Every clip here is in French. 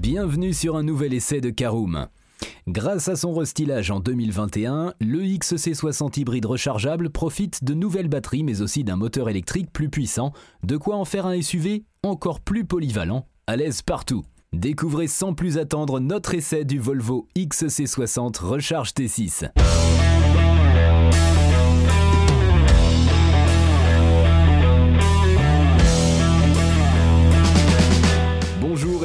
Bienvenue sur un nouvel essai de Caroom. Grâce à son restylage en 2021, le XC60 hybride rechargeable profite de nouvelles batteries mais aussi d'un moteur électrique plus puissant, de quoi en faire un SUV encore plus polyvalent, à l'aise partout. Découvrez sans plus attendre notre essai du Volvo XC60 Recharge T6.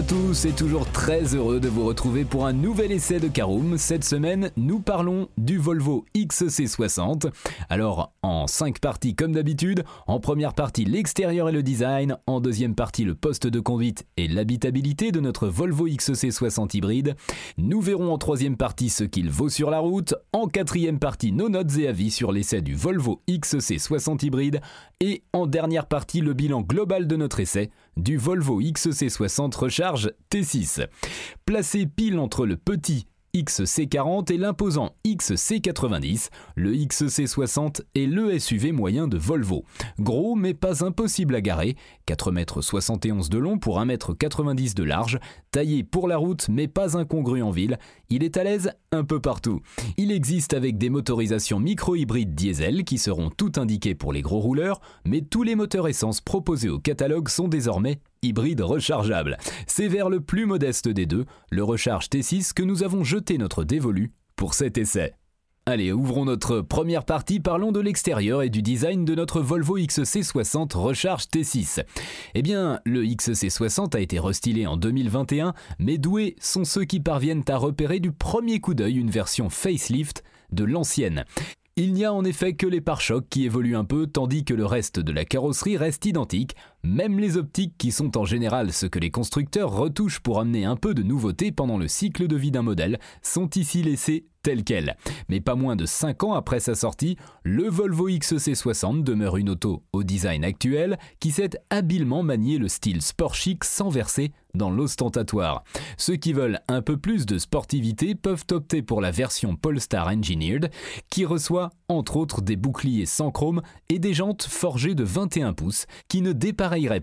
À tous et toujours très heureux de vous retrouver pour un nouvel essai de Caroom. Cette semaine, nous parlons du Volvo XC60. Alors, en 5 parties comme d'habitude, en première partie l'extérieur et le design, en deuxième partie le poste de conduite et l'habitabilité de notre Volvo XC60 hybride. Nous verrons en troisième partie ce qu'il vaut sur la route, en quatrième partie nos notes et avis sur l'essai du Volvo XC60 hybride et en dernière partie le bilan global de notre essai du Volvo XC60 Recharge T6. Placé pile entre le petit XC40 et l'imposant XC90, le XC60 est le SUV moyen de Volvo. Gros mais pas impossible à garer, 4,71 m de long pour 1,90 m de large, taillé pour la route mais pas incongru en ville, il est à l'aise un peu partout. Il existe avec des motorisations micro-hybrides diesel qui seront toutes indiquées pour les gros rouleurs, mais tous les moteurs essence proposés au catalogue sont désormais hybrides rechargeables. C'est vers le plus modeste des deux, le Recharge T6, que nous avons jeté notre dévolu pour cet essai. Allez, ouvrons notre première partie, parlons de l'extérieur et du design de notre Volvo XC60 Recharge T6. Eh bien, le XC60 a été restylé en 2021, mais doués sont ceux qui parviennent à repérer du premier coup d'œil une version facelift de l'ancienne. Il n'y a en effet que les pare-chocs qui évoluent un peu, tandis que le reste de la carrosserie reste identique, même les optiques qui sont en général ce que les constructeurs retouchent pour amener un peu de nouveauté pendant le cycle de vie d'un modèle, sont ici laissées telles quelles. Mais pas moins de 5 ans après sa sortie, le Volvo XC60 demeure une auto au design actuel qui sait habilement manier le style sport chic sans verser dans l'ostentatoire. Ceux qui veulent un peu plus de sportivité peuvent opter pour la version Polestar Engineered qui reçoit entre autres des boucliers sans chrome et des jantes forgées de 21 pouces qui ne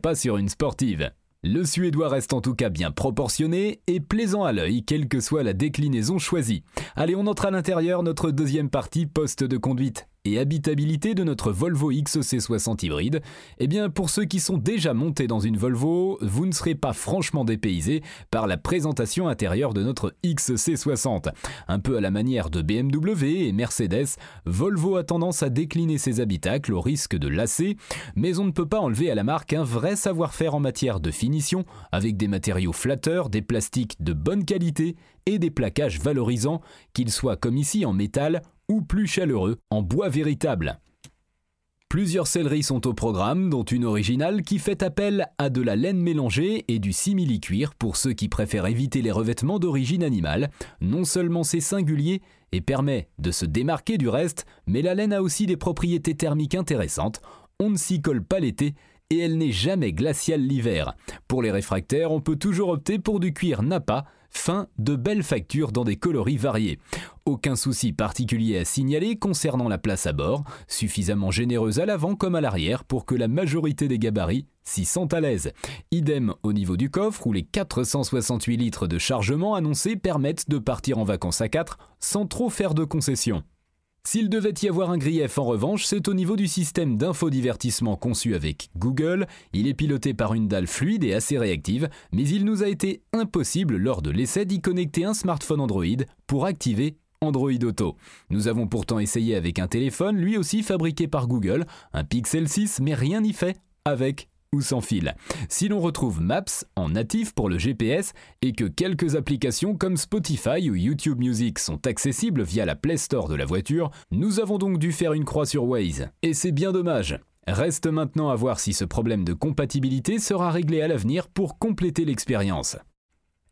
pas sur une sportive. Le Suédois reste en tout cas bien proportionné et plaisant à l'œil, quelle que soit la déclinaison choisie. Allez, on entre à l'intérieur, notre deuxième partie, poste de conduite et habitabilité de notre Volvo XC60 hybride, eh bien pour ceux qui sont déjà montés dans une Volvo, vous ne serez pas franchement dépaysés par la présentation intérieure de notre XC60. Un peu à la manière de BMW et Mercedes, Volvo a tendance à décliner ses habitacles au risque de lasser, mais on ne peut pas enlever à la marque un vrai savoir-faire en matière de finition, avec des matériaux flatteurs, des plastiques de bonne qualité et des plaquages valorisants, qu'ils soient comme ici en métal ou plus chaleureux, en bois véritable. Plusieurs selleries sont au programme, dont une originale qui fait appel à de la laine mélangée et du simili-cuir pour ceux qui préfèrent éviter les revêtements d'origine animale. Non seulement c'est singulier et permet de se démarquer du reste, mais la laine a aussi des propriétés thermiques intéressantes. On ne s'y colle pas l'été et elle n'est jamais glaciale l'hiver. Pour les réfractaires, on peut toujours opter pour du cuir Napa, fin de belles factures dans des coloris variés. Aucun souci particulier à signaler concernant la place à bord, suffisamment généreuse à l'avant comme à l'arrière pour que la majorité des gabarits s'y sentent à l'aise. Idem au niveau du coffre où les 468 litres de chargement annoncés permettent de partir en vacances à 4 sans trop faire de concessions. S'il devait y avoir un grief en revanche, c'est au niveau du système d'infodivertissement conçu avec Google. Il est piloté par une dalle fluide et assez réactive, mais il nous a été impossible lors de l'essai d'y connecter un smartphone Android pour activer Android Auto. Nous avons pourtant essayé avec un téléphone, lui aussi fabriqué par Google, un Pixel 6, mais rien n'y fait avec ou sans fil. Si l'on retrouve Maps en natif pour le GPS et que quelques applications comme Spotify ou YouTube Music sont accessibles via la Play Store de la voiture, nous avons donc dû faire une croix sur Waze. Et c'est bien dommage. Reste maintenant à voir si ce problème de compatibilité sera réglé à l'avenir pour compléter l'expérience.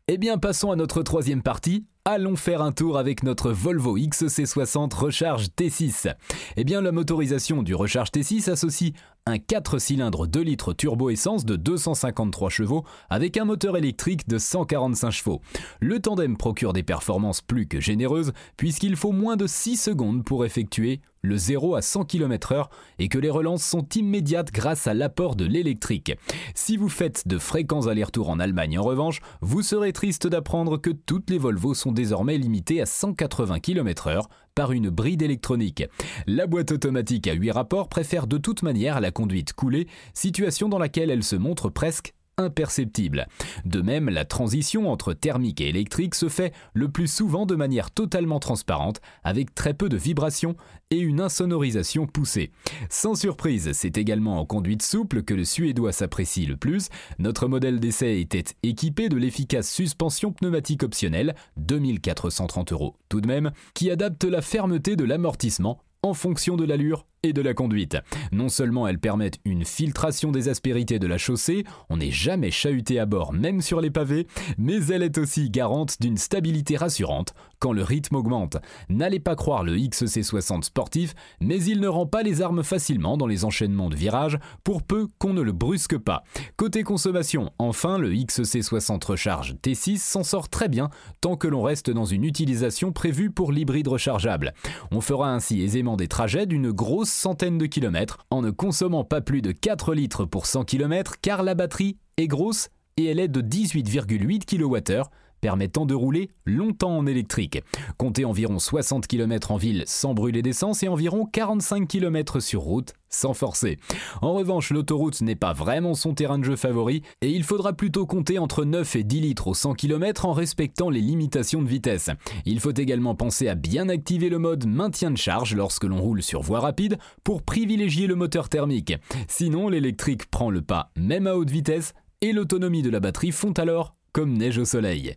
Eh bien passons à notre troisième partie, allons faire un tour avec notre Volvo XC60 Recharge T6. Eh bien, la motorisation du Recharge T6 associe un 4 cylindres 2 litres turbo-essence de 253 chevaux avec un moteur électrique de 145 chevaux. Le tandem procure des performances plus que généreuses puisqu'il faut moins de 6 secondes pour effectuer le 0 à 100 km/h et que les relances sont immédiates grâce à l'apport de l'électrique. Si vous faites de fréquents allers-retours en Allemagne en revanche, vous serez triste d'apprendre que toutes les Volvo sont désormais limitées à 180 km/h par une bride électronique. La boîte automatique à 8 rapports préfère de toute manière la conduite coulée, situation dans laquelle elle se montre presque imperceptible. De même, la transition entre thermique et électrique se fait le plus souvent de manière totalement transparente, avec très peu de vibrations et une insonorisation poussée. Sans surprise, c'est également en conduite souple que le suédois s'apprécie le plus. Notre modèle d'essai était équipé de l'efficace suspension pneumatique optionnelle, 2430 euros tout de même, qui adapte la fermeté de l'amortissement en fonction de l'allure et de la conduite. Non seulement elles permettent une filtration des aspérités de la chaussée, on n'est jamais chahuté à bord même sur les pavés, mais elle est aussi garante d'une stabilité rassurante quand le rythme augmente. N'allez pas croire le XC60 sportif, mais il ne rend pas les armes facilement dans les enchaînements de virages, pour peu qu'on ne le brusque pas. Côté consommation, enfin, le XC60 Recharge T6 s'en sort très bien tant que l'on reste dans une utilisation prévue pour l'hybride rechargeable. On fera ainsi aisément des trajets d'une grosse centaine de kilomètres en ne consommant pas plus de 4 litres pour 100 km car la batterie est grosse et elle est de 18,8 kWh permettant de rouler longtemps en électrique. Comptez environ 60 km en ville sans brûler d'essence et environ 45 km sur route sans forcer. En revanche, l'autoroute n'est pas vraiment son terrain de jeu favori et il faudra plutôt compter entre 9 et 10 litres au 100 km en respectant les limitations de vitesse. Il faut également penser à bien activer le mode maintien de charge lorsque l'on roule sur voie rapide pour privilégier le moteur thermique. Sinon, l'électrique prend le pas même à haute vitesse et l'autonomie de la batterie fond alors comme neige au soleil.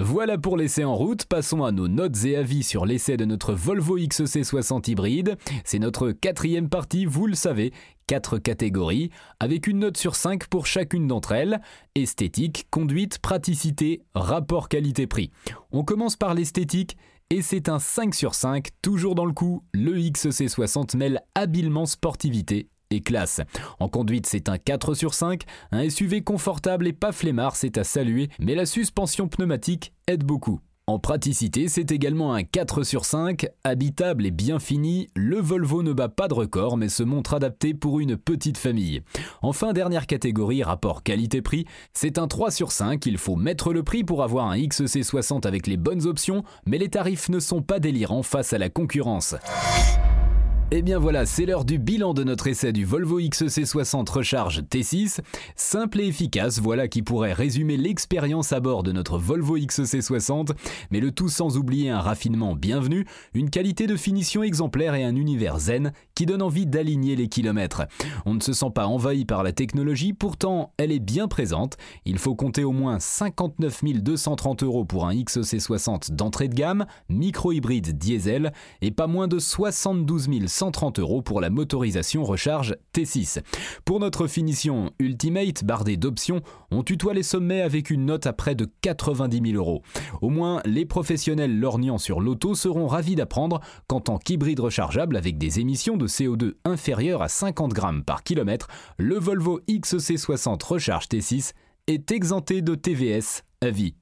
Voilà pour l'essai en route, passons à nos notes et avis sur l'essai de notre Volvo XC60 hybride. C'est notre quatrième partie, vous le savez, quatre catégories, avec une note sur 5 pour chacune d'entre elles, esthétique, conduite, praticité, rapport qualité-prix. On commence par l'esthétique, et c'est un 5 sur 5, toujours dans le coup, le XC60 mêle habilement sportivité classe. En conduite, c'est un 4 sur 5, un SUV confortable et pas flemmard, c'est à saluer, mais la suspension pneumatique aide beaucoup. En praticité, c'est également un 4 sur 5, habitable et bien fini, le Volvo ne bat pas de record mais se montre adapté pour une petite famille. Enfin, dernière catégorie, rapport qualité-prix, c'est un 3 sur 5, il faut mettre le prix pour avoir un XC60 avec les bonnes options, mais les tarifs ne sont pas délirants face à la concurrence. Et eh bien voilà, c'est l'heure du bilan de notre essai du Volvo XC60 Recharge T6. Simple et efficace, voilà qui pourrait résumer l'expérience à bord de notre Volvo XC60, mais le tout sans oublier un raffinement bienvenu, une qualité de finition exemplaire et un univers zen qui donne envie d'aligner les kilomètres. On ne se sent pas envahi par la technologie, pourtant elle est bien présente. Il faut compter au moins 59 230 euros pour un XC60 d'entrée de gamme, micro-hybride diesel, et pas moins de 72 000 130 euros pour la motorisation recharge T6. Pour notre finition Ultimate, bardée d'options, on tutoie les sommets avec une note à près de 90 000 euros. Au moins, les professionnels lorgnant sur l'auto seront ravis d'apprendre qu'en tant qu'hybride rechargeable avec des émissions de CO2 inférieures à 50 grammes par kilomètre, le Volvo XC60 Recharge T6 est exempté de TVS à vie.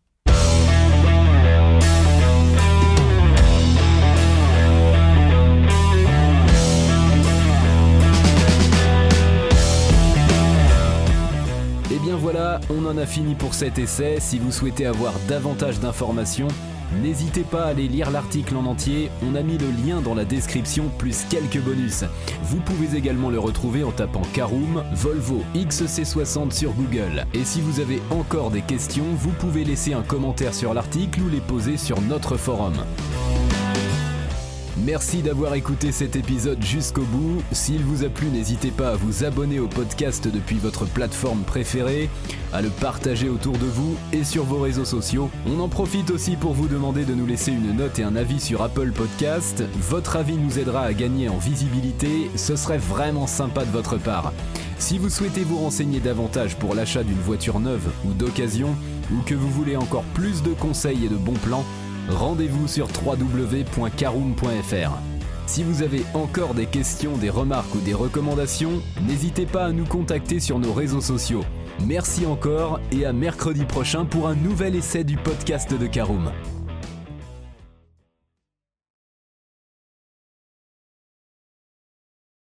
On en a fini pour cet essai. Si vous souhaitez avoir davantage d'informations, N'hésitez pas à aller lire l'article en entier, on a mis le lien dans la description plus quelques bonus. Vous pouvez également le retrouver en tapant Caroom Volvo XC60 sur Google. Et si vous avez encore des questions, vous pouvez laisser un commentaire sur l'article ou les poser sur notre forum. Merci d'avoir écouté cet épisode jusqu'au bout. S'il vous a plu, n'hésitez pas à vous abonner au podcast depuis votre plateforme préférée, à le partager autour de vous et sur vos réseaux sociaux. On en profite aussi pour vous demander de nous laisser une note et un avis sur Apple Podcast. Votre avis nous aidera à gagner en visibilité, ce serait vraiment sympa de votre part. Si vous souhaitez vous renseigner davantage pour l'achat d'une voiture neuve ou d'occasion, ou que vous voulez encore plus de conseils et de bons plans, rendez-vous sur www.caroom.fr. Si vous avez encore des questions, des remarques ou des recommandations, n'hésitez pas à nous contacter sur nos réseaux sociaux. Merci encore et à mercredi prochain pour un nouvel essai du podcast de Caroom.